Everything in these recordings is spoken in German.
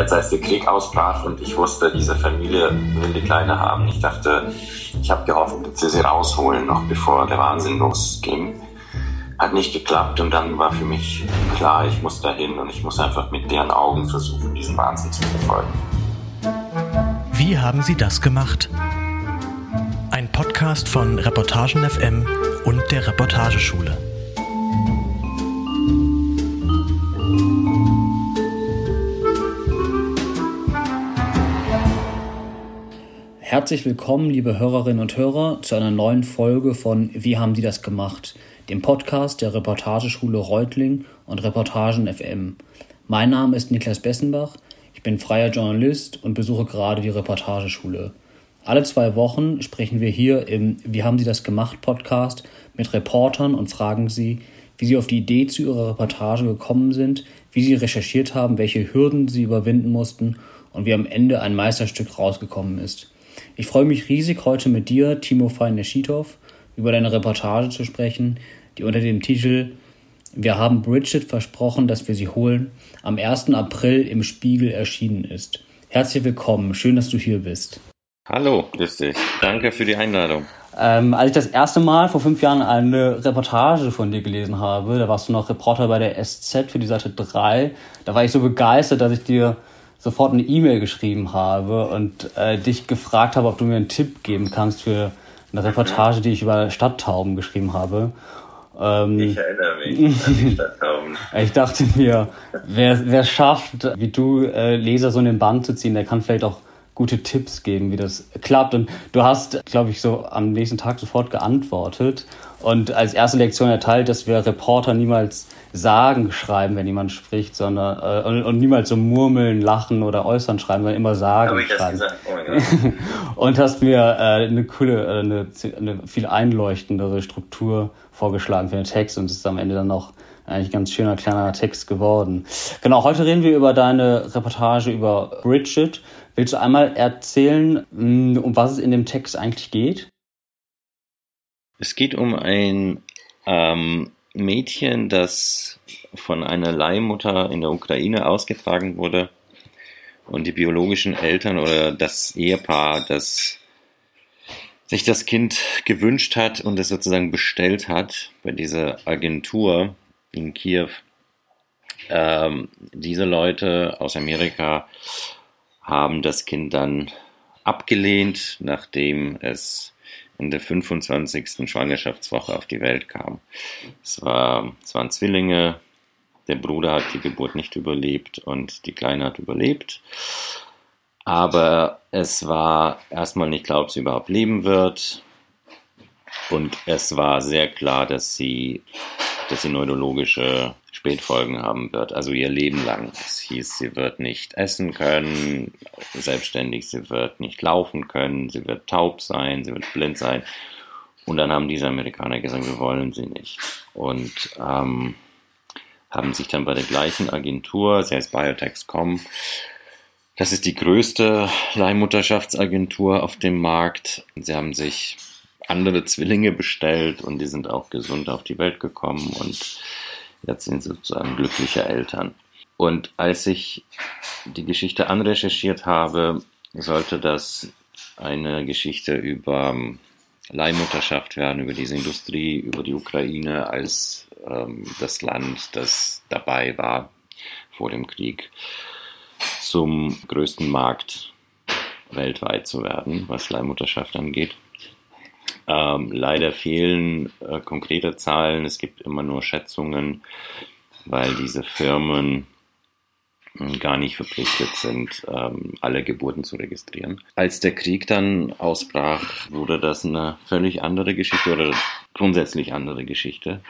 jetzt als der Krieg ausbrach und ich wusste, diese Familie will die Kleine haben. Ich dachte, ich habe gehofft, dass sie sie rausholen, noch bevor der Wahnsinn losging. Hat nicht geklappt und dann war für mich klar, ich muss dahin und ich muss einfach mit deren Augen versuchen, diesen Wahnsinn zu verfolgen. Wie haben Sie das gemacht? Ein Podcast von Reportagen FM und der Reportageschule. Herzlich willkommen, liebe Hörerinnen und Hörer, zu einer neuen Folge von Wie haben Sie das gemacht? Dem Podcast der Reportageschule Reutling und Reportagen FM. Mein Name ist Niklas Bessenbach, ich bin freier Journalist und besuche gerade die Reportageschule. Alle zwei Wochen sprechen wir hier im Wie haben Sie das gemacht Podcast mit Reportern und fragen sie, wie sie auf die Idee zu ihrer Reportage gekommen sind, wie sie recherchiert haben, welche Hürden sie überwinden mussten und wie am Ende ein Meisterstück rausgekommen ist. Ich freue mich riesig, heute mit dir, Timo Fein-Neschitow, über deine Reportage zu sprechen, die unter dem Titel Wir haben Bridget versprochen, dass wir sie holen, am 1. April im Spiegel erschienen ist. Herzlich willkommen, schön, dass du hier bist. Hallo, grüß dich. Danke für die Einladung. Ähm, als ich das erste Mal vor fünf Jahren eine Reportage von dir gelesen habe, da warst du noch Reporter bei der SZ für die Seite 3, da war ich so begeistert, dass ich dir sofort eine E-Mail geschrieben habe und äh, dich gefragt habe, ob du mir einen Tipp geben kannst für eine Reportage, die ich über Stadttauben geschrieben habe. Ähm, ich erinnere mich an die Stadttauben. Ich dachte mir, wer, wer schafft, wie du äh, Leser so in den Bann zu ziehen, der kann vielleicht auch gute Tipps geben, wie das klappt. Und du hast, glaube ich, so am nächsten Tag sofort geantwortet und als erste Lektion erteilt, dass wir Reporter niemals Sagen schreiben, wenn jemand spricht, sondern äh, und, und, niemals so murmeln, lachen oder äußern schreiben, sondern immer Sagen Habe ich schreiben. Das gesagt? Oh mein Gott. und hast mir äh, eine coole, äh, eine, eine viel einleuchtendere Struktur vorgeschlagen für den Text und es ist am Ende dann noch eigentlich ganz schöner kleiner Text geworden. Genau, heute reden wir über deine Reportage über Bridget. Willst du einmal erzählen, mm, um was es in dem Text eigentlich geht? Es geht um ein ähm, Mädchen, das von einer Leihmutter in der Ukraine ausgetragen wurde und die biologischen Eltern oder das Ehepaar, das sich das Kind gewünscht hat und es sozusagen bestellt hat bei dieser Agentur in Kiew. Ähm, diese Leute aus Amerika haben das Kind dann abgelehnt, nachdem es in der 25. Schwangerschaftswoche auf die Welt kam. Es, war, es waren Zwillinge, der Bruder hat die Geburt nicht überlebt und die Kleine hat überlebt. Aber es war erstmal nicht klar, ob sie überhaupt leben wird. Und es war sehr klar, dass sie, dass sie neurologische Spätfolgen haben wird, also ihr Leben lang. Es hieß, sie wird nicht essen können, selbstständig, sie wird nicht laufen können, sie wird taub sein, sie wird blind sein. Und dann haben diese Amerikaner gesagt, wir wollen sie nicht. Und ähm, haben sich dann bei der gleichen Agentur, sie heißt Biotech.com, das ist die größte Leihmutterschaftsagentur auf dem Markt. Sie haben sich andere Zwillinge bestellt und die sind auch gesund auf die Welt gekommen und Jetzt sind sozusagen glückliche Eltern. Und als ich die Geschichte anrecherchiert habe, sollte das eine Geschichte über ähm, Leihmutterschaft werden, über diese Industrie, über die Ukraine als ähm, das Land, das dabei war vor dem Krieg, zum größten Markt weltweit zu werden, was Leihmutterschaft angeht. Ähm, leider fehlen äh, konkrete Zahlen. Es gibt immer nur Schätzungen, weil diese Firmen hm, gar nicht verpflichtet sind, ähm, alle Geburten zu registrieren. Als der Krieg dann ausbrach, wurde das eine völlig andere Geschichte oder grundsätzlich andere Geschichte,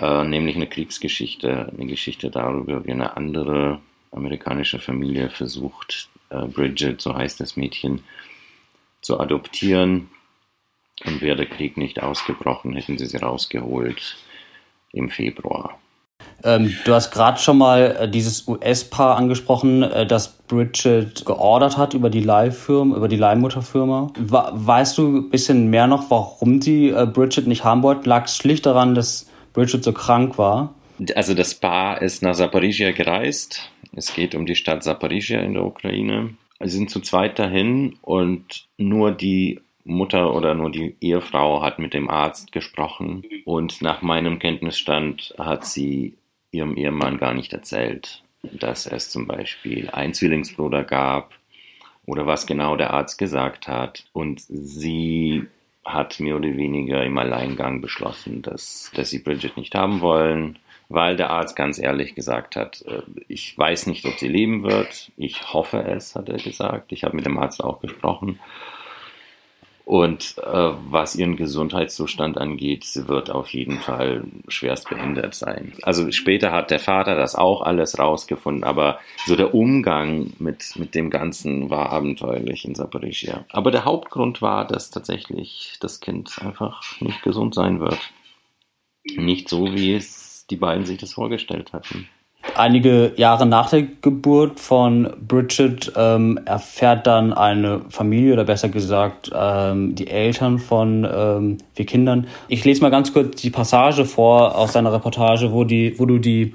äh, nämlich eine Kriegsgeschichte, eine Geschichte darüber, wie eine andere amerikanische Familie versucht, äh, Bridget, so heißt das Mädchen, zu adoptieren und wäre der Krieg nicht ausgebrochen, hätten sie sie rausgeholt im Februar. Ähm, du hast gerade schon mal äh, dieses US-Paar angesprochen, äh, das Bridget geordert hat über die Leihfirma, über die Leihmutterfirma. We weißt du ein bisschen mehr noch, warum sie äh, Bridget nicht haben wollten? Lag es schlicht daran, dass Bridget so krank war? Also das Paar ist nach Zaporizhia gereist Es geht um die Stadt Zaporizhia in der Ukraine. Sie sind zu zweit dahin und nur die Mutter oder nur die Ehefrau hat mit dem Arzt gesprochen und nach meinem Kenntnisstand hat sie ihrem Ehemann gar nicht erzählt, dass es zum Beispiel einen Zwillingsbruder gab oder was genau der Arzt gesagt hat. Und sie hat mehr oder weniger im Alleingang beschlossen, dass, dass sie Bridget nicht haben wollen, weil der Arzt ganz ehrlich gesagt hat, äh, ich weiß nicht, ob sie leben wird. Ich hoffe es, hat er gesagt. Ich habe mit dem Arzt auch gesprochen. Und äh, was ihren Gesundheitszustand angeht, sie wird auf jeden Fall schwerst behindert sein. Also später hat der Vater das auch alles rausgefunden, aber so der Umgang mit, mit dem Ganzen war abenteuerlich in Zaporizhia. Aber der Hauptgrund war, dass tatsächlich das Kind einfach nicht gesund sein wird. Nicht so, wie es die beiden sich das vorgestellt hatten. Einige Jahre nach der Geburt von Bridget ähm, erfährt dann eine Familie oder besser gesagt ähm, die Eltern von ähm, vier Kindern. Ich lese mal ganz kurz die Passage vor aus seiner Reportage, wo die, wo du die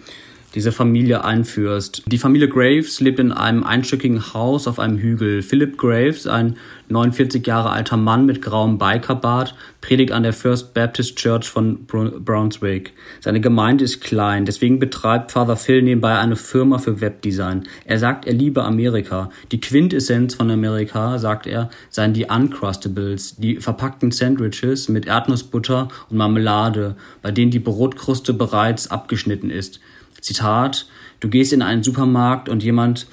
diese Familie einführst. Die Familie Graves lebt in einem einstöckigen Haus auf einem Hügel. Philip Graves, ein 49 Jahre alter Mann mit grauem Bikerbart, predigt an der First Baptist Church von Brunswick. Seine Gemeinde ist klein, deswegen betreibt Father Phil nebenbei eine Firma für Webdesign. Er sagt, er liebe Amerika. Die Quintessenz von Amerika, sagt er, seien die Uncrustables, die verpackten Sandwiches mit Erdnussbutter und Marmelade, bei denen die Brotkruste bereits abgeschnitten ist. Zitat, du gehst in einen Supermarkt und jemand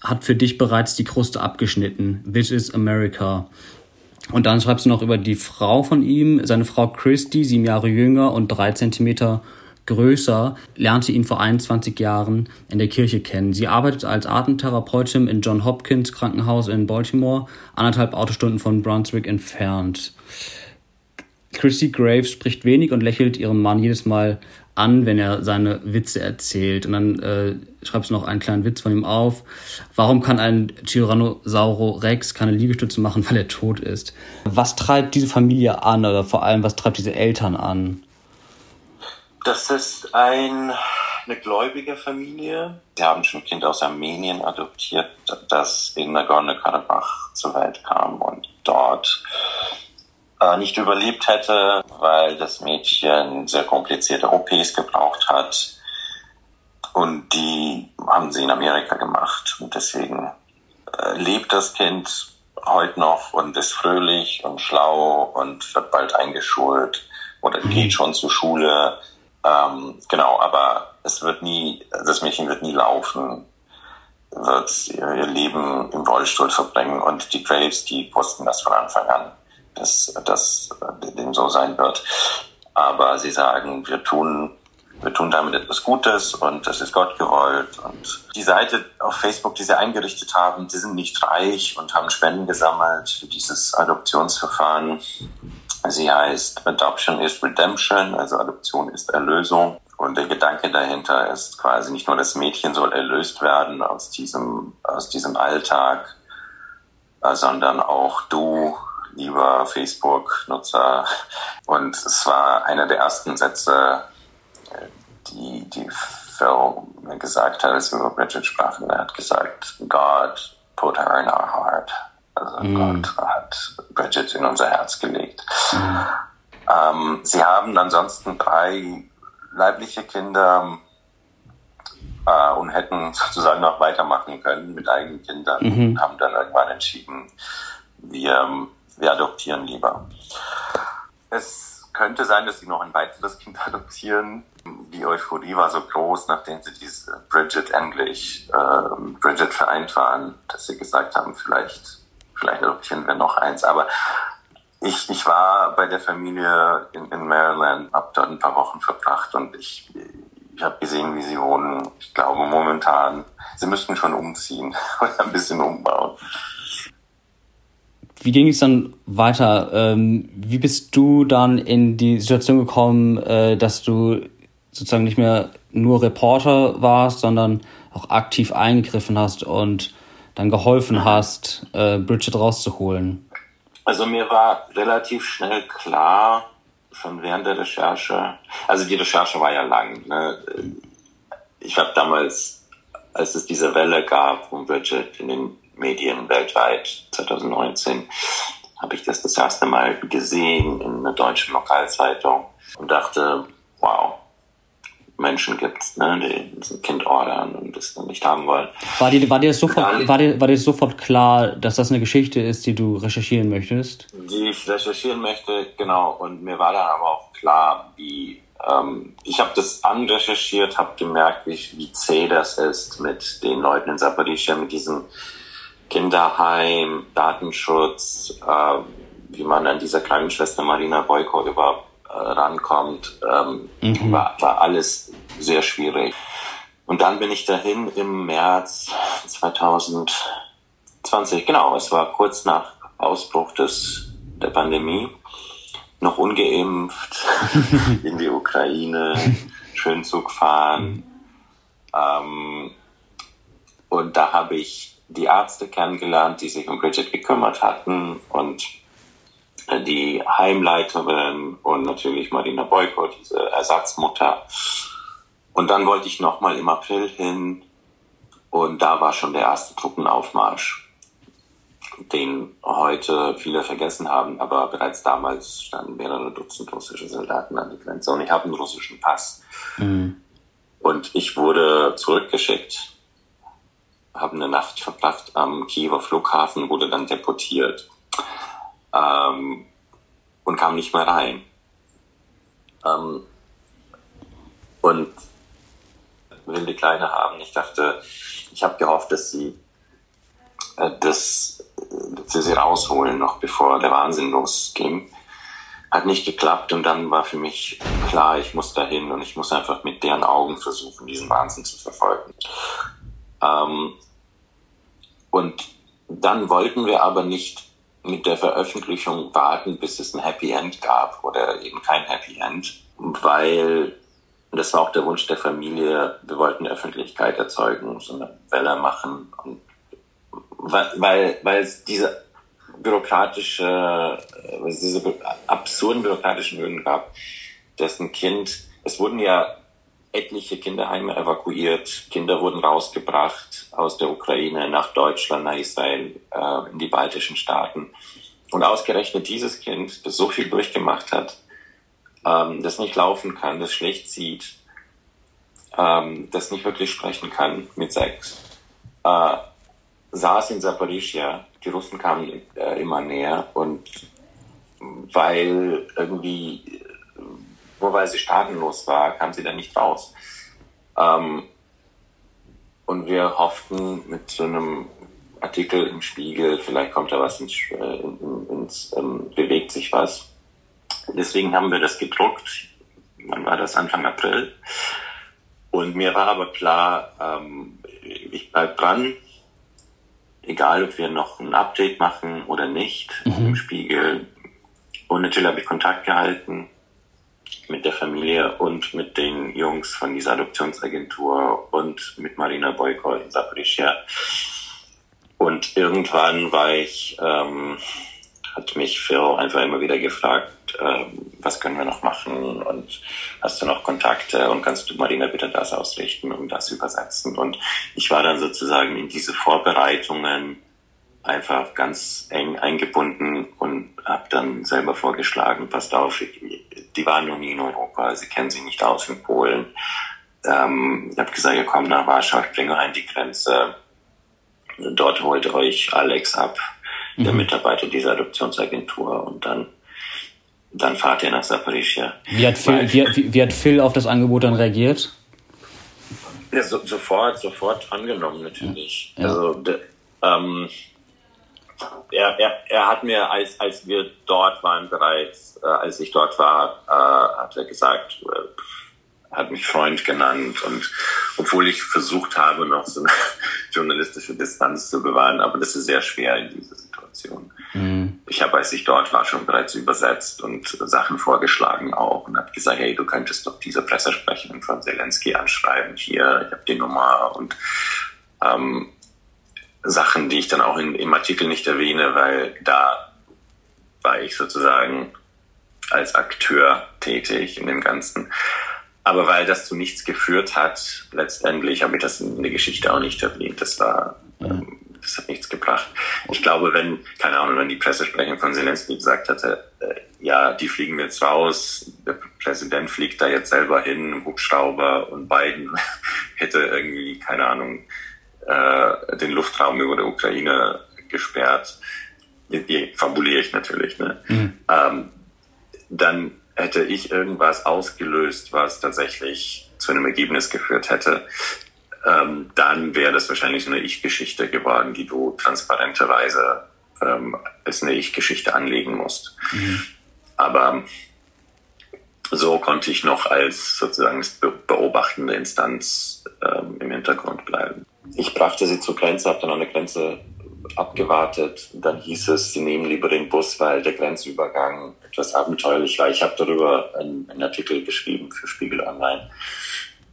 hat für dich bereits die Kruste abgeschnitten. This is America. Und dann schreibst du noch über die Frau von ihm, seine Frau Christy, sieben Jahre jünger und drei Zentimeter größer, lernte ihn vor 21 Jahren in der Kirche kennen. Sie arbeitet als Atemtherapeutin in John Hopkins Krankenhaus in Baltimore, anderthalb Autostunden von Brunswick entfernt. Christy Graves spricht wenig und lächelt ihrem Mann jedes Mal an, wenn er seine Witze erzählt. Und dann äh, schreibst du noch einen kleinen Witz von ihm auf. Warum kann ein Tyrannosauro Rex keine Liegestütze machen, weil er tot ist? Was treibt diese Familie an oder vor allem, was treibt diese Eltern an? Das ist ein, eine gläubige Familie. Sie haben schon ein Kind aus Armenien adoptiert, das in Nagorno-Karabach zur Welt kam und dort äh, nicht überlebt hätte, weil das Mädchen sehr komplizierte OPs gebraucht hat. Und die haben sie in Amerika gemacht. Und deswegen äh, lebt das Kind heute noch und ist fröhlich und schlau und wird bald eingeschult oder mhm. geht schon zur Schule. Ähm, genau, aber es wird nie, das Mädchen wird nie laufen, wird ihr Leben im Rollstuhl verbringen und die Graves, die wussten das von Anfang an dass das dem so sein wird. Aber sie sagen, wir tun, wir tun damit etwas Gutes und das ist Gott gewollt. Und die Seite auf Facebook, die sie eingerichtet haben, die sind nicht reich und haben Spenden gesammelt für dieses Adoptionsverfahren. Sie heißt Adoption is Redemption, also Adoption ist Erlösung. Und der Gedanke dahinter ist quasi nicht nur das Mädchen soll erlöst werden aus diesem, aus diesem Alltag, sondern auch du lieber Facebook-Nutzer. Und es war einer der ersten Sätze, die, die Phil mir gesagt hat, als wir über Bridget sprachen. Er hat gesagt, God put her in our heart. Also mm. Gott hat Bridget in unser Herz gelegt. Mm. Ähm, sie haben ansonsten drei leibliche Kinder äh, und hätten sozusagen noch weitermachen können mit eigenen Kindern. Mhm. Haben dann irgendwann entschieden, wir wir adoptieren lieber. Es könnte sein, dass sie noch ein weiteres Kind adoptieren. Die Euphorie war so groß, nachdem sie diese Bridget endlich, äh, Bridget vereint waren, dass sie gesagt haben, vielleicht, vielleicht adoptieren wir noch eins. Aber ich, ich war bei der Familie in, in Maryland, habe dort ein paar Wochen verbracht und ich, ich habe gesehen, wie sie wohnen. Ich glaube momentan, sie müssten schon umziehen oder ein bisschen umbauen. Wie ging es dann weiter? Ähm, wie bist du dann in die Situation gekommen, äh, dass du sozusagen nicht mehr nur Reporter warst, sondern auch aktiv eingegriffen hast und dann geholfen hast, äh, Bridget rauszuholen? Also mir war relativ schnell klar, schon während der Recherche, also die Recherche war ja lang. Ne? Ich habe damals als es diese Welle gab um Bridget in den Medien weltweit 2019, habe ich das das erste Mal gesehen in einer deutschen Lokalzeitung und dachte, wow, Menschen gibt, ne, die ein Kind ordern und das dann nicht haben wollen. War dir, war, dir sofort, war, dir, war dir sofort klar, dass das eine Geschichte ist, die du recherchieren möchtest? Die ich recherchieren möchte, genau. Und mir war dann aber auch klar, wie ähm, ich habe das anrecherchiert, habe gemerkt, wie, wie zäh das ist mit den Leuten in Zaporizhia, mit diesem Kinderheim, Datenschutz, äh, wie man an dieser kleinen Schwester Marina Boyko überhaupt äh, rankommt, ähm, mhm. war, war alles sehr schwierig. Und dann bin ich dahin im März 2020, genau, es war kurz nach Ausbruch des, der Pandemie, noch ungeimpft, in die Ukraine, schön Zug fahren. Ähm, und da habe ich die Ärzte kennengelernt, die sich um Bridget gekümmert hatten und die Heimleiterin und natürlich Marina Boyko, diese Ersatzmutter. Und dann wollte ich nochmal im April hin und da war schon der erste Truppenaufmarsch, den heute viele vergessen haben, aber bereits damals standen mehrere Dutzend russische Soldaten an der Grenze und ich habe einen russischen Pass. Mhm. Und ich wurde zurückgeschickt, habe eine Nacht verbracht am Kiewer Flughafen, wurde dann deportiert ähm, und kam nicht mehr rein. Ähm, und will die Kleine haben. Ich dachte, ich habe gehofft, dass sie äh, dass, dass sie sie rausholen, noch bevor der Wahnsinn losging. Hat nicht geklappt und dann war für mich klar, ich muss dahin und ich muss einfach mit deren Augen versuchen, diesen Wahnsinn zu verfolgen. Ähm, und dann wollten wir aber nicht mit der Veröffentlichung warten, bis es ein Happy End gab oder eben kein Happy End, weil das war auch der Wunsch der Familie, wir wollten Öffentlichkeit erzeugen, so eine Welle machen und weil, weil es diese bürokratische, diese absurden bürokratischen Hürden gab, dass ein Kind, es wurden ja etliche Kinderheime evakuiert, Kinder wurden rausgebracht aus der Ukraine nach Deutschland, nach Israel, äh, in die baltischen Staaten. Und ausgerechnet dieses Kind, das so viel durchgemacht hat, ähm, das nicht laufen kann, das schlecht sieht, ähm, das nicht wirklich sprechen kann mit Sex, äh, saß in Zaporizhia, die Russen kamen äh, immer näher und weil irgendwie nur weil sie staatenlos war, kam sie da nicht raus. Ähm, und wir hofften mit so einem Artikel im Spiegel, vielleicht kommt da was ins, äh, ins ähm, bewegt sich was. Deswegen haben wir das gedruckt. Wann war das? Anfang April. Und mir war aber klar, ähm, ich bleib dran, egal ob wir noch ein Update machen oder nicht mhm. im Spiegel. Und natürlich habe ich Kontakt gehalten mit der Familie und mit den Jungs von dieser Adoptionsagentur und mit Marina Boyko in Zaporizhia. Und irgendwann war ich, ähm, hat mich Phil einfach immer wieder gefragt, äh, was können wir noch machen und hast du noch Kontakte und kannst du Marina bitte das ausrichten und das übersetzen. Und ich war dann sozusagen in diese Vorbereitungen einfach ganz eng eingebunden und habe dann selber vorgeschlagen, passt auf, die waren noch nie in Europa, sie kennen sich nicht aus in Polen. Ähm, ich habe gesagt, ihr kommt nach Warschau, ich bringe euch an die Grenze. Dort holt euch Alex ab, mhm. der Mitarbeiter dieser Adoptionsagentur und dann dann fahrt ihr nach Zaporizhia. Wie hat Phil, wie, wie, hat Phil auf das Angebot dann reagiert? Ja, so, sofort, sofort angenommen natürlich. Ja. Also de, ähm, er, er, er hat mir, als, als wir dort waren bereits, äh, als ich dort war, äh, hat er gesagt, äh, hat mich Freund genannt und obwohl ich versucht habe, noch so eine journalistische Distanz zu bewahren, aber das ist sehr schwer in dieser Situation. Mhm. Ich habe, als ich dort war, schon bereits übersetzt und Sachen vorgeschlagen auch und habe gesagt, hey, du könntest doch diese Pressesprecherin von Zelensky anschreiben, hier, ich habe die Nummer und ähm, Sachen, die ich dann auch in, im Artikel nicht erwähne, weil da war ich sozusagen als Akteur tätig in dem Ganzen. aber weil das zu nichts geführt hat, letztendlich habe ich das in der Geschichte auch nicht erwähnt. Das war, ähm, das hat nichts gebracht. Ich glaube, wenn, keine Ahnung, wenn die Pressesprecherin von Zelensky gesagt hätte, äh, ja, die fliegen jetzt raus, der Präsident fliegt da jetzt selber hin, Hubschrauber und Biden hätte irgendwie, keine Ahnung, äh, den Luftraum über der Ukraine gesperrt. Die fabuliere ich natürlich, ne? Mhm. Ähm, dann hätte ich irgendwas ausgelöst, was tatsächlich zu einem Ergebnis geführt hätte, ähm, dann wäre das wahrscheinlich so eine Ich-Geschichte geworden, die du transparenterweise ähm, als eine Ich-Geschichte anlegen musst. Mhm. Aber so konnte ich noch als sozusagen beobachtende Instanz ähm, im Hintergrund bleiben. Ich brachte sie zur Grenze, habe dann an der Grenze abgewartet. Dann hieß es, sie nehmen lieber den Bus, weil der Grenzübergang etwas abenteuerlich war. Ich habe darüber einen, einen, Artikel geschrieben für Spiegel Online,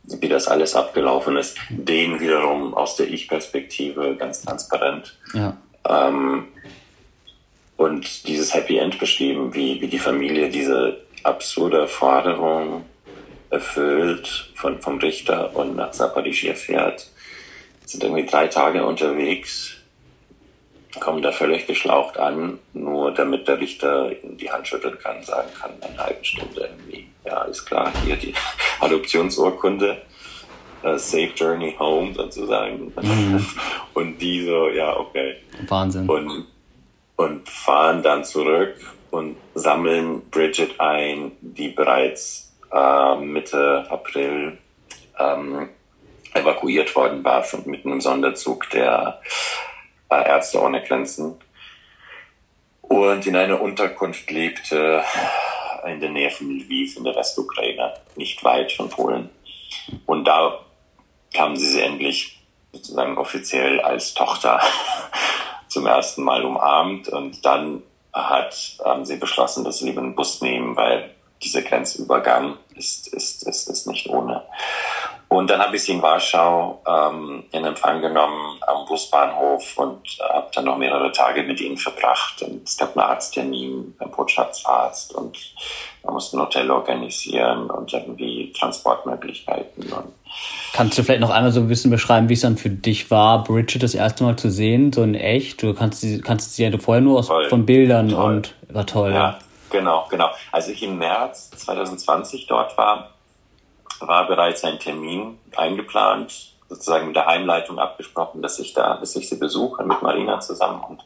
wie das alles abgelaufen ist. Den wiederum aus der Ich-Perspektive ganz transparent. Ja. Ähm, und dieses Happy End beschrieben, wie, wie die Familie diese absurde Forderung erfüllt von, vom Richter und nach Zaporizhia fährt. Sind irgendwie drei Tage unterwegs kommen da völlig geschlaucht an, nur damit der Richter die Hand schütteln kann, sagen kann, in einer halben Stunde irgendwie, ja, ist klar, hier die Adoptionsurkunde, uh, Safe Journey Home sozusagen. Mhm. Und die so, ja, okay. Wahnsinn. Und, und fahren dann zurück und sammeln Bridget ein, die bereits äh, Mitte April ähm, evakuiert worden war mit einem Sonderzug der Ärzte ohne Grenzen und in einer Unterkunft lebte in der Nähe von Lviv in der Westukraine, nicht weit von Polen. Und da sie sie endlich sozusagen offiziell als Tochter zum ersten Mal umarmt und dann hat haben sie beschlossen, dass sie lieber einen Bus nehmen, weil dieser Grenzübergang ist, ist, ist, ist nicht ohne. Und dann habe ich sie in Warschau ähm, in Empfang genommen am Busbahnhof und habe dann noch mehrere Tage mit ihnen verbracht. Und es gab einen Arzttermin beim Botschaftsarzt und man musste ein Hotel organisieren und irgendwie Transportmöglichkeiten. Und kannst du vielleicht noch einmal so ein bisschen beschreiben, wie es dann für dich war, Bridget das erste Mal zu sehen, so in echt? Du kannst sie, kannst sie ja vorher nur aus, von Bildern toll. und war toll. Ja, ja, genau, genau. Als ich im März 2020 dort war, war bereits ein Termin eingeplant, sozusagen mit der Heimleitung abgesprochen, dass ich da, dass ich sie besuche mit Marina zusammen. Und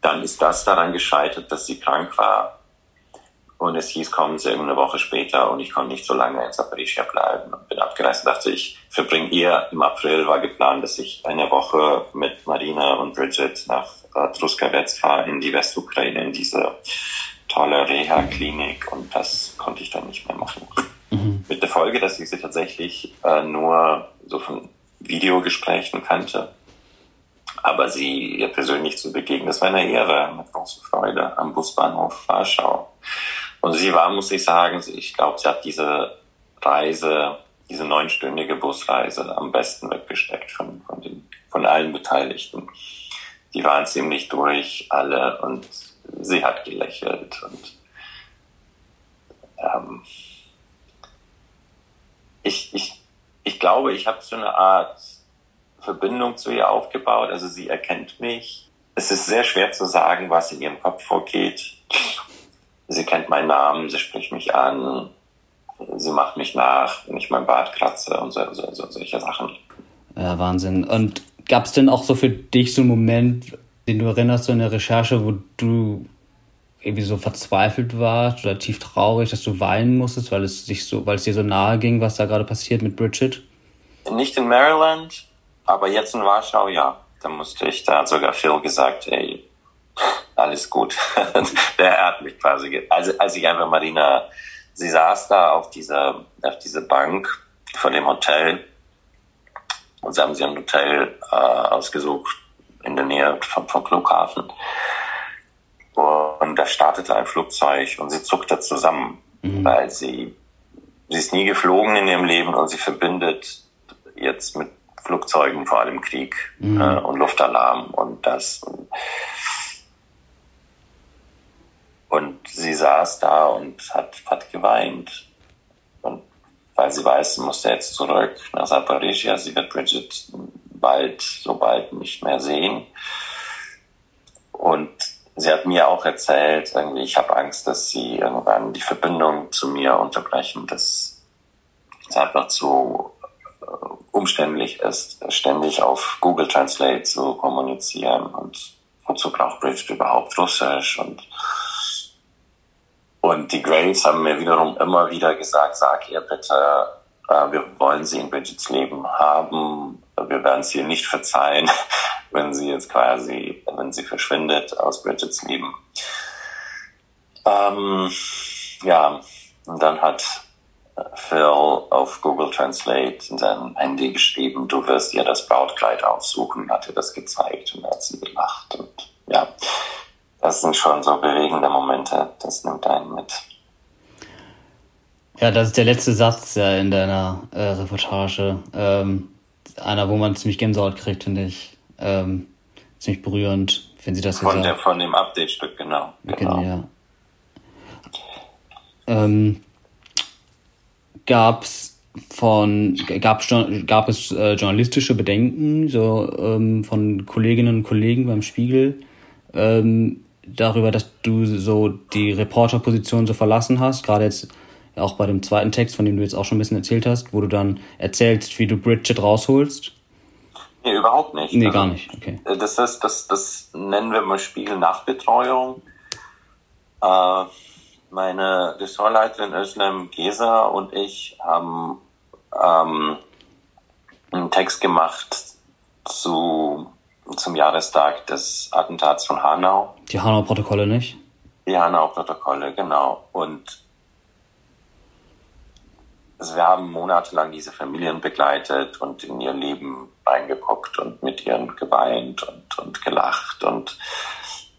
dann ist das daran gescheitert, dass sie krank war. Und es hieß, kommen Sie eine Woche später und ich konnte nicht so lange in Zaporizhia bleiben und bin abgereist und dachte, ich verbringe ihr im April, war geplant, dass ich eine Woche mit Marina und Bridget nach Truskavets fahre in die Westukraine, in diese tolle Reha-Klinik und das konnte ich dann nicht mehr machen. Mhm. Mit der Folge, dass ich sie tatsächlich äh, nur so von Videogesprächen kannte. Aber sie ihr persönlich zu begegnen, das war eine Ehre, mit großer Freude am Busbahnhof Warschau. Und sie war, muss ich sagen, ich glaube, sie hat diese Reise, diese neunstündige Busreise am besten weggesteckt von, von, den, von allen Beteiligten. Die waren ziemlich durch, alle, und sie hat gelächelt und ähm, ich, ich, ich glaube, ich habe so eine Art Verbindung zu ihr aufgebaut. Also sie erkennt mich. Es ist sehr schwer zu sagen, was in ihrem Kopf vorgeht. Sie kennt meinen Namen, sie spricht mich an, sie macht mich nach, wenn ich mein Bart kratze und so, so, so solche Sachen. Ja, Wahnsinn. Und gab es denn auch so für dich so einen Moment, den du erinnerst, so in der Recherche, wo du irgendwie so verzweifelt warst oder tief traurig, dass du weinen musstest, weil es sich so, weil es dir so nahe ging, was da gerade passiert mit Bridget? Nicht in Maryland, aber jetzt in Warschau, ja. Da musste ich, da hat sogar Phil gesagt, ey, alles gut. Der hat mich quasi, also als ich einfach Marina, sie saß da auf dieser, auf dieser Bank vor dem Hotel und sie haben sie ein Hotel äh, ausgesucht in der Nähe vom, vom Flughafen. Und da startete ein Flugzeug und sie zuckte zusammen, mhm. weil sie, sie ist nie geflogen in ihrem Leben und sie verbindet jetzt mit Flugzeugen vor allem Krieg mhm. äh, und Luftalarm und das. Und, und sie saß da und hat, hat geweint und weil sie weiß, sie muss jetzt zurück nach Zaporizhia. Sie wird Bridget bald, so bald nicht mehr sehen. Und sie hat mir auch erzählt, irgendwie, ich habe Angst, dass sie irgendwann die Verbindung zu mir unterbrechen, dass es einfach zu äh, umständlich ist, ständig auf Google Translate zu kommunizieren und wozu braucht Bridget überhaupt Russisch? Und und die Graves haben mir wiederum immer wieder gesagt, sag ihr bitte, äh, wir wollen sie in Bridgets Leben haben, wir werden es ihr nicht verzeihen, wenn sie jetzt quasi, wenn sie verschwindet aus Bridgets Leben. Ähm, ja, und dann hat Phil auf Google Translate in seinem Handy geschrieben, du wirst ihr das Brautkleid aufsuchen, hat ihr das gezeigt und hat sie gelacht. Und ja, das sind schon so bewegende Momente, das nimmt einen mit. Ja, das ist der letzte Satz in deiner äh, Reportage. Ähm, einer, wo man ziemlich Gänsehaut kriegt, finde ich. Ähm, ziemlich berührend, wenn sie das von, der, von dem Update-Stück, genau. genau. Ja. Ähm, gab's von gab, gab es äh, journalistische Bedenken so ähm, von Kolleginnen und Kollegen beim Spiegel ähm, darüber, dass du so die Reporterposition so verlassen hast, gerade jetzt auch bei dem zweiten Text, von dem du jetzt auch schon ein bisschen erzählt hast, wo du dann erzählst, wie du Bridget rausholst? Nee, überhaupt nicht. Nee, also, gar nicht. Okay. Äh, das ist, das, das nennen wir mal Spiegel-Nachbetreuung. Äh, meine Ressortleiterin Özlem Gesa und ich haben ähm, einen Text gemacht zu zum Jahrestag des Attentats von Hanau. Die Hanau-Protokolle nicht? Die Hanau-Protokolle, genau. Und also wir haben monatelang diese Familien begleitet und in ihr Leben reingeguckt und mit ihnen geweint und, und gelacht. Und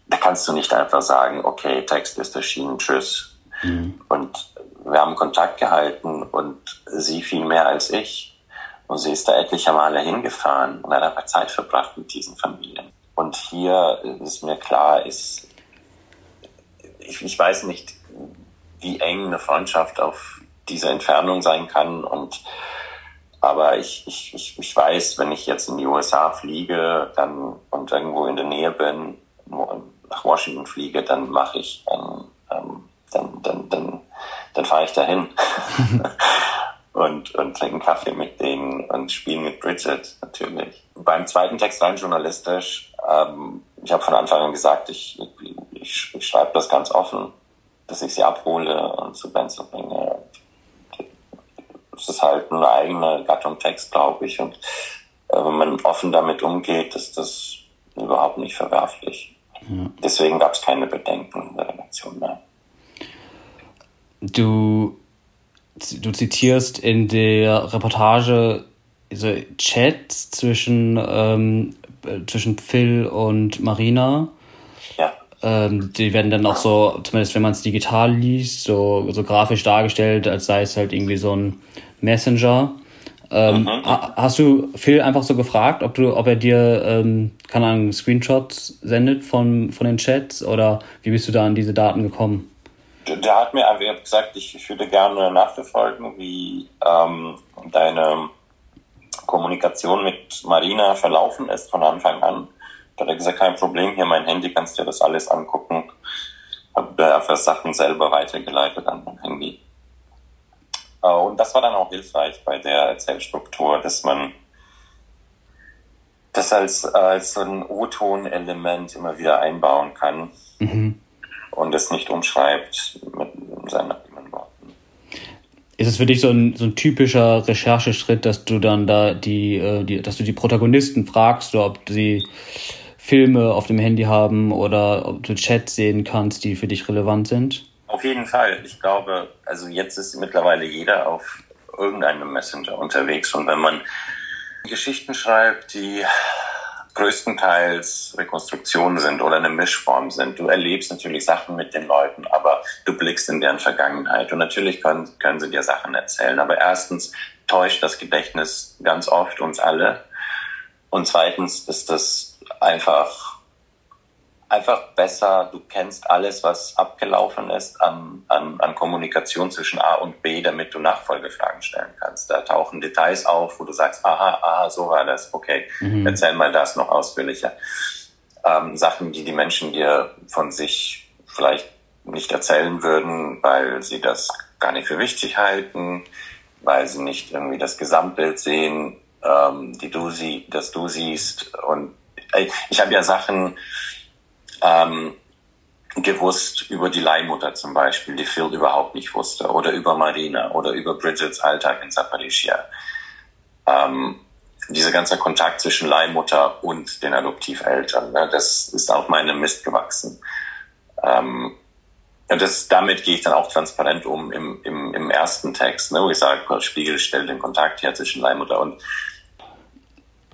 da kannst du nicht einfach sagen, okay, Text ist erschienen, tschüss. Mhm. Und wir haben Kontakt gehalten und sie viel mehr als ich und sie ist da etliche Male hingefahren und hat einfach Zeit verbracht mit diesen Familien. Und hier ist mir klar, ist, ich, ich weiß nicht, wie eng eine Freundschaft auf dieser Entfernung sein kann. Und aber ich, ich, ich, ich weiß, wenn ich jetzt in die USA fliege dann, und irgendwo in der Nähe bin, nach Washington fliege, dann mache ich, ein, ähm, dann, dann, dann, dann fahre ich dahin. und, und trinken Kaffee mit denen und spielen mit Bridget natürlich. Beim zweiten Text rein journalistisch, ähm, ich habe von Anfang an gesagt, ich, ich, ich schreibe das ganz offen, dass ich sie abhole und zu Benzo bringe. Es ist halt eine eigene Gattung Text, glaube ich. Und äh, wenn man offen damit umgeht, ist das überhaupt nicht verwerflich. Ja. Deswegen gab es keine Bedenken in der Redaktion mehr. Du du zitierst in der Reportage so Chats zwischen, ähm, zwischen Phil und Marina. Ähm, die werden dann auch so, zumindest wenn man es digital liest, so, so grafisch dargestellt, als sei es halt irgendwie so ein Messenger. Ähm. Hast du Phil einfach so gefragt, ob du, ob er dir, ähm, keine Ahnung, Screenshots sendet von, von den Chats oder wie bist du da an diese Daten gekommen? der hat mir einfach gesagt, ich, ich würde gerne nachverfolgen, wie ähm, deine Kommunikation mit Marina verlaufen ist von Anfang an. Da hat er gesagt, kein Problem, hier mein Handy, kannst dir das alles angucken. Habe einfach Sachen selber weitergeleitet an mein Handy. Äh, und das war dann auch hilfreich bei der Erzählstruktur, dass man das als, als so ein O-Ton-Element immer wieder einbauen kann. Mhm und es nicht umschreibt mit seinen eigenen Worten. Ist es für dich so ein, so ein typischer Rechercheschritt, dass du dann da die, äh, die, dass du die Protagonisten fragst, ob sie Filme auf dem Handy haben oder ob du Chats sehen kannst, die für dich relevant sind? Auf jeden Fall. Ich glaube, also jetzt ist mittlerweile jeder auf irgendeinem Messenger unterwegs und wenn man Geschichten schreibt, die größtenteils Rekonstruktionen sind oder eine Mischform sind. Du erlebst natürlich Sachen mit den Leuten, aber du blickst in deren Vergangenheit. Und natürlich können, können sie dir Sachen erzählen. Aber erstens täuscht das Gedächtnis ganz oft uns alle. Und zweitens ist das einfach einfach besser, du kennst alles, was abgelaufen ist an, an, an Kommunikation zwischen A und B, damit du Nachfolgefragen stellen kannst. Da tauchen Details auf, wo du sagst, aha, aha, so war das, okay, mhm. erzähl mal das noch ausführlicher. Ähm, Sachen, die die Menschen dir von sich vielleicht nicht erzählen würden, weil sie das gar nicht für wichtig halten, weil sie nicht irgendwie das Gesamtbild sehen, ähm, die du sie, das du siehst. Und ich habe ja Sachen, ähm, gewusst über die Leihmutter zum Beispiel, die Phil überhaupt nicht wusste, oder über Marina oder über Bridgets Alltag in Zaporizhia. Ähm, dieser ganze Kontakt zwischen Leihmutter und den Adoptiveltern, ne, das ist auf meinem Mist gewachsen. Ähm, und das, damit gehe ich dann auch transparent um im, im, im ersten Text, ne, wo ich sage, Spiegel stellt den Kontakt her zwischen Leihmutter und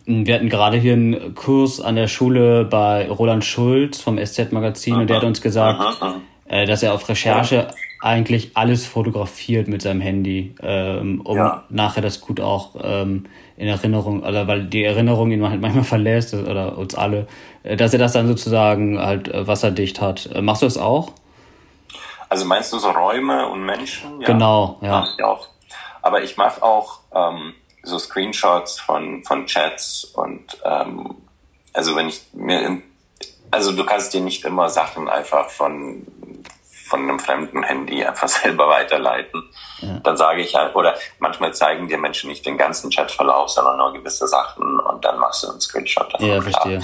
wir hatten gerade hier einen Kurs an der Schule bei Roland Schulz vom SZ-Magazin und der hat uns gesagt, äh, dass er auf Recherche eigentlich alles fotografiert mit seinem Handy, ähm, um ja. nachher das gut auch ähm, in Erinnerung, oder weil die Erinnerung ihn halt manchmal verlässt oder uns alle, äh, dass er das dann sozusagen halt äh, wasserdicht hat. Machst du das auch? Also meinst du so Räume und Menschen? Ja. Genau, ja. Mach ich auch. Aber ich mache auch ähm, so Screenshots von, von Chats und ähm, also wenn ich mir, also du kannst dir nicht immer Sachen einfach von von einem fremden Handy einfach selber weiterleiten. Ja. Dann sage ich halt, oder manchmal zeigen dir Menschen nicht den ganzen Chatverlauf, sondern nur gewisse Sachen und dann machst du einen Screenshot davon. Ja, verstehe.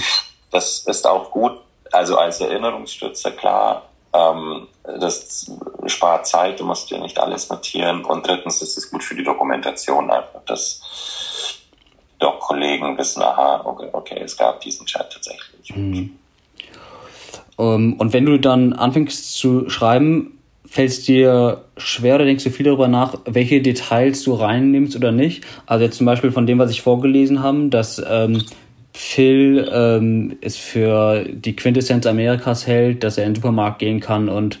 Das ist auch gut, also als Erinnerungsstütze klar, ähm, das spart Zeit, du musst dir nicht alles notieren. Und drittens ist es gut für die Dokumentation einfach, dass doch Kollegen wissen, aha, okay, okay es gab diesen Chat tatsächlich. Mhm. Um, ähm, und wenn du dann anfängst zu schreiben, fällt es dir schwer oder denkst du viel darüber nach, welche Details du reinnimmst oder nicht? Also jetzt zum Beispiel von dem, was ich vorgelesen habe, dass ähm, Phil ähm, es für die Quintessenz Amerikas hält, dass er in den Supermarkt gehen kann und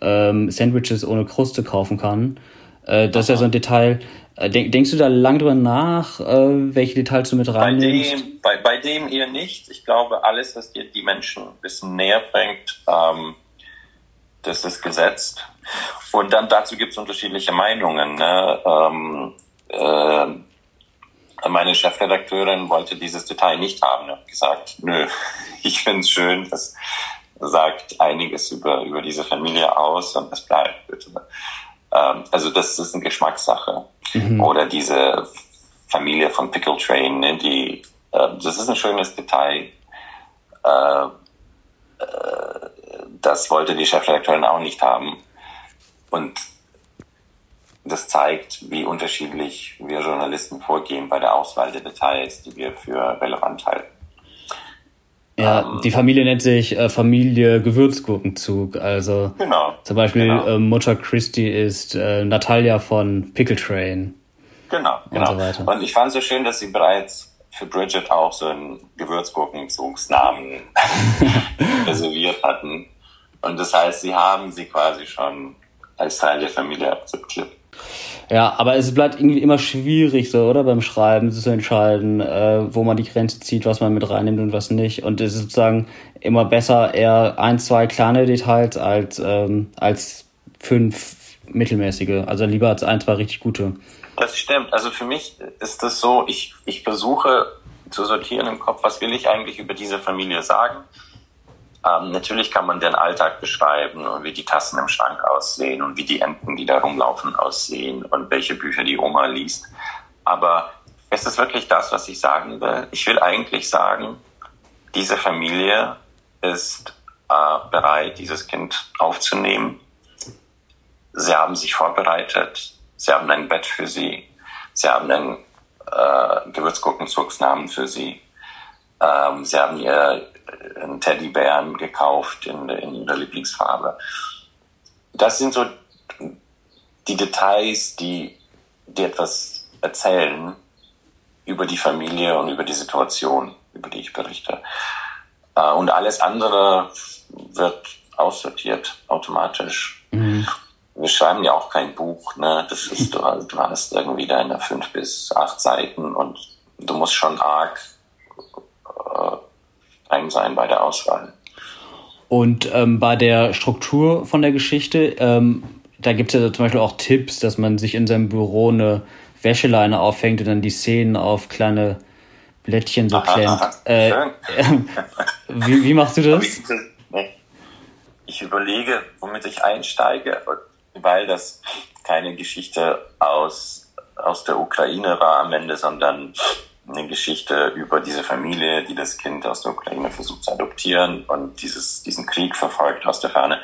ähm, Sandwiches ohne Kruste kaufen kann. Äh, das ist ja so ein Detail. Äh, denk, denkst du da lang drüber nach, äh, welche Details du mit reinnimmst? Bei dem, bei, bei dem eher nicht. Ich glaube, alles, was dir die Menschen ein bisschen näher bringt, ähm, das ist gesetzt. Und dann dazu gibt es unterschiedliche Meinungen. Ne? Ähm, äh, meine Chefredakteurin wollte dieses Detail nicht haben. und gesagt, nö, ich finde es schön, das sagt einiges über, über diese Familie aus und das bleibt bitte. Ähm, also das ist eine Geschmackssache. Mhm. Oder diese Familie von Pickle Train, ne, die, äh, das ist ein schönes Detail. Äh, äh, das wollte die Chefredakteurin auch nicht haben. Und das zeigt, wie unterschiedlich wir Journalisten vorgehen bei der Auswahl der Details, die wir für relevant halten. Ja, ähm, die Familie nennt sich äh, Familie Gewürzgurkenzug. Also genau, zum Beispiel genau. äh, Mutter Christie ist äh, Natalia von Pickle Train. Genau, genau. Und, so und ich fand es so schön, dass sie bereits für Bridget auch so einen Gewürzgurkenzugsnamen reserviert hatten. Und das heißt, sie haben sie quasi schon als Teil der Familie akzeptiert. Ja, aber es bleibt irgendwie immer schwierig so, oder? Beim Schreiben zu entscheiden, äh, wo man die Grenze zieht, was man mit reinnimmt und was nicht. Und es ist sozusagen immer besser, eher ein, zwei kleine Details als, ähm, als fünf mittelmäßige. Also lieber als ein, zwei richtig gute. Das stimmt. Also für mich ist das so, ich, ich versuche zu sortieren im Kopf, was will ich eigentlich über diese Familie sagen ähm, natürlich kann man den Alltag beschreiben und wie die Tassen im Schrank aussehen und wie die Enten, die da rumlaufen, aussehen und welche Bücher die Oma liest. Aber ist es wirklich das, was ich sagen will? Ich will eigentlich sagen, diese Familie ist äh, bereit, dieses Kind aufzunehmen. Sie haben sich vorbereitet. Sie haben ein Bett für sie. Sie haben einen äh, Gewürzgurkenzugsnamen für sie. Ähm, sie haben ihr einen Teddybären gekauft in, in der Lieblingsfarbe. Das sind so die Details, die, die etwas erzählen über die Familie und über die Situation, über die ich berichte. Äh, und alles andere wird aussortiert automatisch. Mhm. Wir schreiben ja auch kein Buch, ne? Das ist, du, du hast irgendwie deine fünf bis acht Seiten und du musst schon arg äh, streng sein bei der Auswahl. Und ähm, bei der Struktur von der Geschichte, ähm, da gibt es ja zum Beispiel auch Tipps, dass man sich in seinem Büro eine Wäscheleine aufhängt und dann die Szenen auf kleine Blättchen so klemmt. Äh, wie, wie machst du das? Ich überlege, womit ich einsteige, weil das keine Geschichte aus, aus der Ukraine war am Ende, sondern eine Geschichte über diese Familie, die das Kind aus der Ukraine versucht zu adoptieren und dieses, diesen Krieg verfolgt aus der Ferne,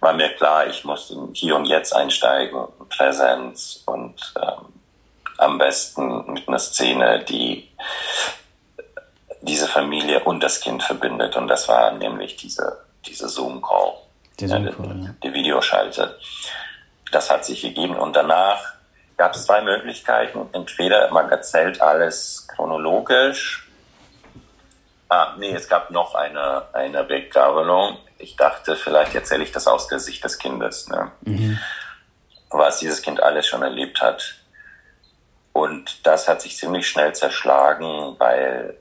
war mir klar, ich muss hier und jetzt einsteigen, Präsenz und ähm, am besten mit einer Szene, die diese Familie und das Kind verbindet. Und das war nämlich diese, diese Zoom-Call, die, Zoom ja, die Videoschalte. Das hat sich gegeben. Und danach gab es zwei Möglichkeiten. Entweder man erzählt alles chronologisch. Ah, nee, es gab noch eine, eine Weggabelung. Ich dachte, vielleicht erzähle ich das aus der Sicht des Kindes, ne? Mhm. was dieses Kind alles schon erlebt hat. Und das hat sich ziemlich schnell zerschlagen, weil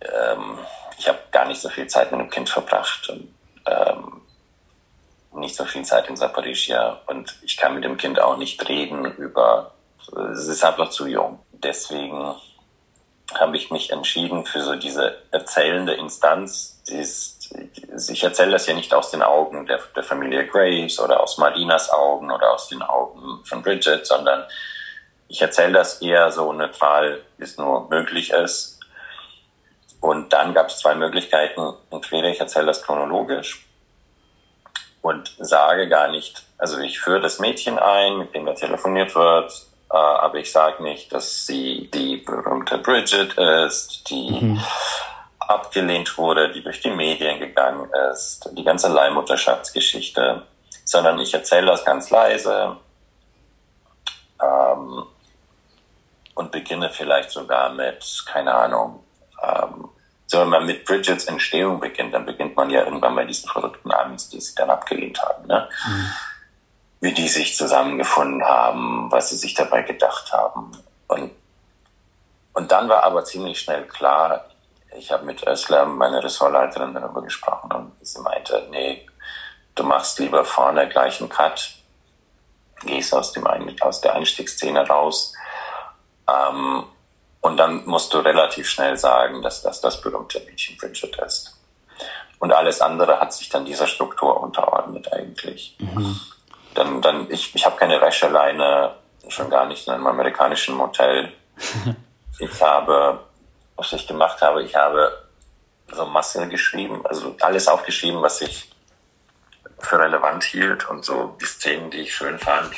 ähm, ich habe gar nicht so viel Zeit mit dem Kind verbracht und ähm, nicht so viel Zeit in Zaporizhia und ich kann mit dem Kind auch nicht reden über, es ist einfach zu jung. Deswegen habe ich mich entschieden für so diese erzählende Instanz. Die ist, ich erzähle das ja nicht aus den Augen der, der Familie Graves oder aus Marinas Augen oder aus den Augen von Bridget, sondern ich erzähle das eher so neutral, wie es nur möglich ist. Und dann gab es zwei Möglichkeiten. Entweder ich erzähle das chronologisch und sage gar nicht, also ich führe das Mädchen ein, mit dem da telefoniert wird, äh, aber ich sage nicht, dass sie die berühmte Bridget ist, die mhm. abgelehnt wurde, die durch die Medien gegangen ist, die ganze Leihmutterschaftsgeschichte, sondern ich erzähle das ganz leise ähm, und beginne vielleicht sogar mit, keine Ahnung, ähm, so wenn man mit Bridgets Entstehung beginnt, dann beginnt man ja irgendwann bei diesen verrückten Abends, die sie dann abgelehnt haben. Ne? Mhm wie die sich zusammengefunden haben, was sie sich dabei gedacht haben. Und, und dann war aber ziemlich schnell klar, ich habe mit Özlem, meine Ressortleiterin, darüber gesprochen und sie meinte, nee, du machst lieber vorne gleich einen Cut, gehst aus, dem, aus der Einstiegsszene raus ähm, und dann musst du relativ schnell sagen, dass das das berühmte Mädchen Bridget ist. Und alles andere hat sich dann dieser Struktur unterordnet eigentlich. Mhm dann, dann ich, ich habe keine Wäscheleine, schon gar nicht in einem amerikanischen Motel. ich habe, was ich gemacht habe, ich habe so Masse geschrieben, also alles aufgeschrieben, was ich für relevant hielt und so die Szenen, die ich schön fand,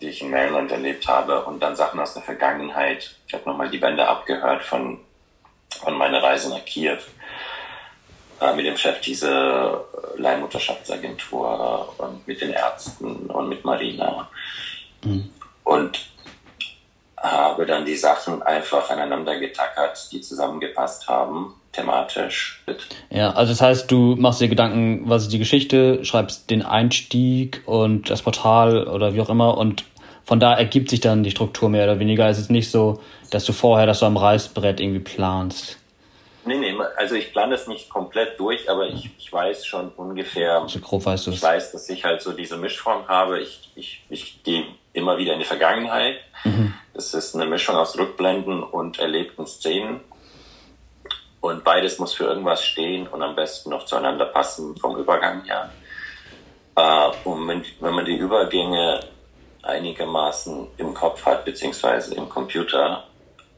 die ich in Maryland erlebt habe und dann Sachen aus der Vergangenheit. Ich habe nochmal die Bände abgehört von, von meiner Reise nach Kiew äh, mit dem Chef dieser Leihmutterschaftsagentur und mit den Ärzten und mit Marina. Mhm. Und habe dann die Sachen einfach aneinander getackert, die zusammengepasst haben, thematisch. Ja, also das heißt, du machst dir Gedanken, was ist die Geschichte, schreibst den Einstieg und das Portal oder wie auch immer und von da ergibt sich dann die Struktur mehr oder weniger. Es ist nicht so, dass du vorher das so am Reißbrett irgendwie planst. Nee, nee, also ich plane das nicht komplett durch, aber ich, ich weiß schon ungefähr. So grob weißt du Ich weiß, dass ich halt so diese Mischform habe. Ich, ich, ich gehe immer wieder in die Vergangenheit. Mhm. Das ist eine Mischung aus Rückblenden und erlebten Szenen. Und beides muss für irgendwas stehen und am besten noch zueinander passen vom Übergang her. Äh, und wenn, wenn man die Übergänge einigermaßen im Kopf hat, beziehungsweise im Computer,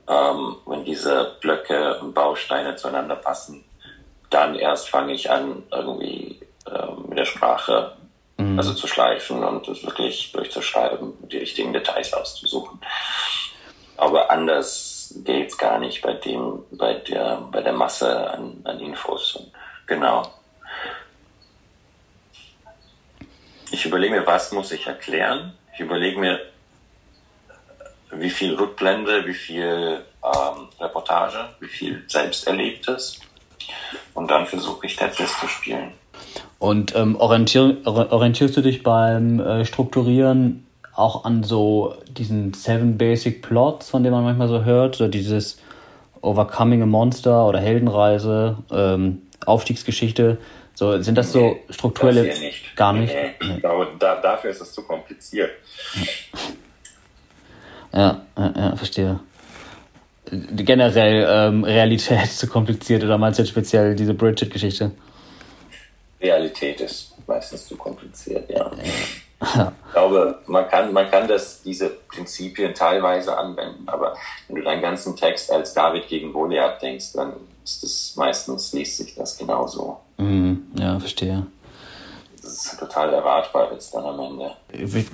ähm, wenn diese Blöcke und Bausteine zueinander passen, dann erst fange ich an, irgendwie ähm, mit der Sprache mhm. also zu schleifen und es wirklich durchzuschreiben, die richtigen Details auszusuchen. Aber anders geht's gar nicht bei dem, bei der, bei der Masse an, an Infos. Und genau. Ich überlege mir, was muss ich erklären? Ich überlege mir, wie viel Rückblende, wie viel ähm, Reportage, wie viel Selbsterlebtes. Und dann versuche ich Tetris zu spielen. Und ähm, orientier, orientierst du dich beim äh, Strukturieren auch an so diesen Seven Basic Plots, von denen man manchmal so hört, so dieses Overcoming a Monster oder Heldenreise, ähm, Aufstiegsgeschichte, So, sind das so strukturelle. Das nicht. Gar nicht? Nee, nee. Aber da, dafür ist es zu kompliziert. Ja, ja, ja verstehe. Generell ähm, Realität zu kompliziert oder meinst du jetzt speziell diese Bridget-Geschichte? Realität ist meistens zu kompliziert, ja. ja. Ich glaube, man kann, man kann das, diese Prinzipien teilweise anwenden, aber wenn du deinen ganzen Text als David gegen Goliath denkst, dann ist es meistens, liest sich das genauso. Mhm, ja, verstehe. Das ist total erwartbar jetzt dann am Ende. Ich würde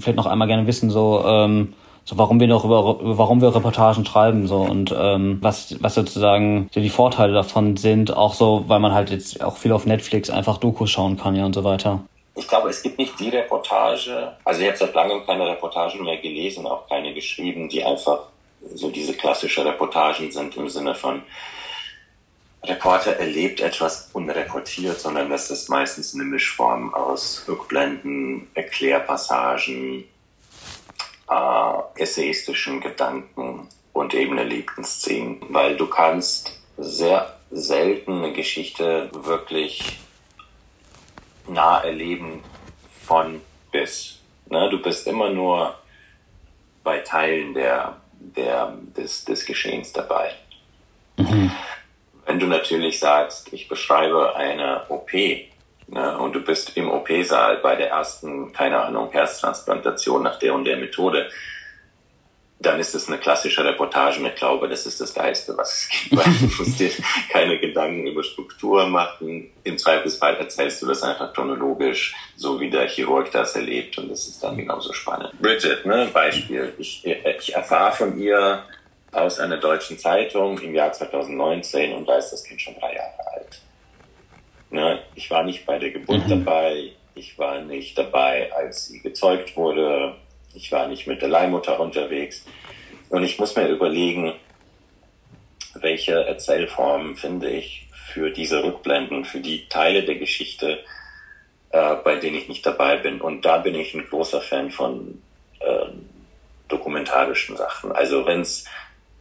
vielleicht noch einmal gerne wissen, so, ähm, so warum wir noch über warum wir Reportagen schreiben so und ähm, was was sozusagen so die Vorteile davon sind auch so weil man halt jetzt auch viel auf Netflix einfach Dokus schauen kann ja und so weiter. Ich glaube es gibt nicht die Reportage also ich habe seit langem keine Reportagen mehr gelesen auch keine geschrieben die einfach so diese klassische Reportagen sind im Sinne von Reporter erlebt etwas unreportiert, sondern das ist meistens eine Mischform aus Rückblenden, Erklärpassagen, äh, essayistischen Gedanken und eben erlebten Szenen, weil du kannst sehr selten eine Geschichte wirklich nah erleben von bis. Ne? Du bist immer nur bei Teilen der, der, des, des Geschehens dabei. Mhm. Wenn du natürlich sagst, ich beschreibe eine OP Ne? Und du bist im OP-Saal bei der ersten, keine Ahnung, Herztransplantation nach der und der Methode. Dann ist es eine klassische Reportage mit Glaube, das ist das Geiste, was es gibt. Weil du musst dir keine Gedanken über Struktur machen. Im Zweifelsfall erzählst du das einfach chronologisch, so wie der Chirurg das erlebt. Und das ist dann genauso spannend. Bridget, ne, Beispiel. Ich, ich erfahre von ihr aus einer deutschen Zeitung im Jahr 2019 und da ist das Kind schon drei Jahre alt. Ne? Ich war nicht bei der Geburt mhm. dabei, ich war nicht dabei, als sie gezeugt wurde, ich war nicht mit der Leihmutter unterwegs. Und ich muss mir überlegen, welche Erzählformen finde ich für diese Rückblenden, für die Teile der Geschichte, äh, bei denen ich nicht dabei bin. Und da bin ich ein großer Fan von äh, dokumentarischen Sachen. Also wenn es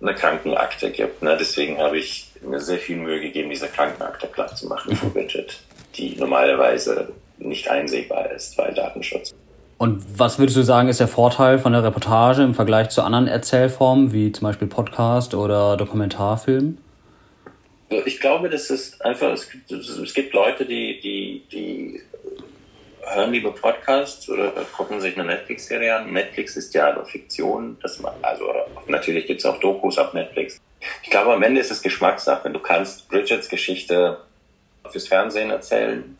eine Krankenakte gibt. Ne? Deswegen habe ich mir sehr viel Mühe gegeben, diese Krankenakte klar zu machen für Widget, die normalerweise nicht einsehbar ist, weil Datenschutz. Und was würdest du sagen, ist der Vorteil von der Reportage im Vergleich zu anderen Erzählformen, wie zum Beispiel Podcast oder Dokumentarfilm? Ich glaube, das ist einfach, es gibt, es gibt Leute, die, die, die hören lieber Podcasts oder gucken sich eine Netflix-Serie an. Netflix ist ja eine Fiktion. Das man, also natürlich gibt es auch Dokus auf Netflix. Ich glaube, am Ende ist es Geschmackssache. Du kannst Bridgets Geschichte fürs Fernsehen erzählen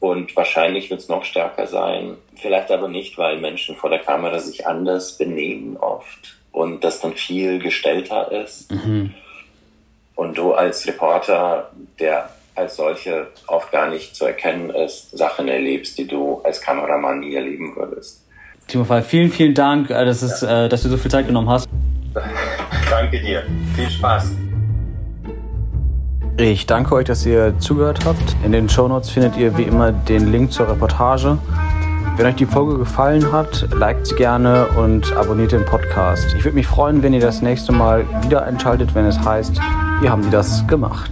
und wahrscheinlich wird es noch stärker sein. Vielleicht aber nicht, weil Menschen vor der Kamera sich anders benehmen oft und das dann viel gestellter ist. Mhm. Und du als Reporter, der als solche oft gar nicht zu erkennen ist, Sachen erlebst, die du als Kameramann nie erleben würdest. Timo Fall, vielen, vielen Dank, äh, dass, es, ja. Äh, dass du so viel Zeit genommen hast. danke dir. Viel Spaß. Ich danke euch, dass ihr zugehört habt. In den Shownotes findet ihr wie immer den Link zur Reportage. Wenn euch die Folge gefallen hat, liked sie gerne und abonniert den Podcast. Ich würde mich freuen, wenn ihr das nächste Mal wieder einschaltet, wenn es heißt, wir haben die das gemacht.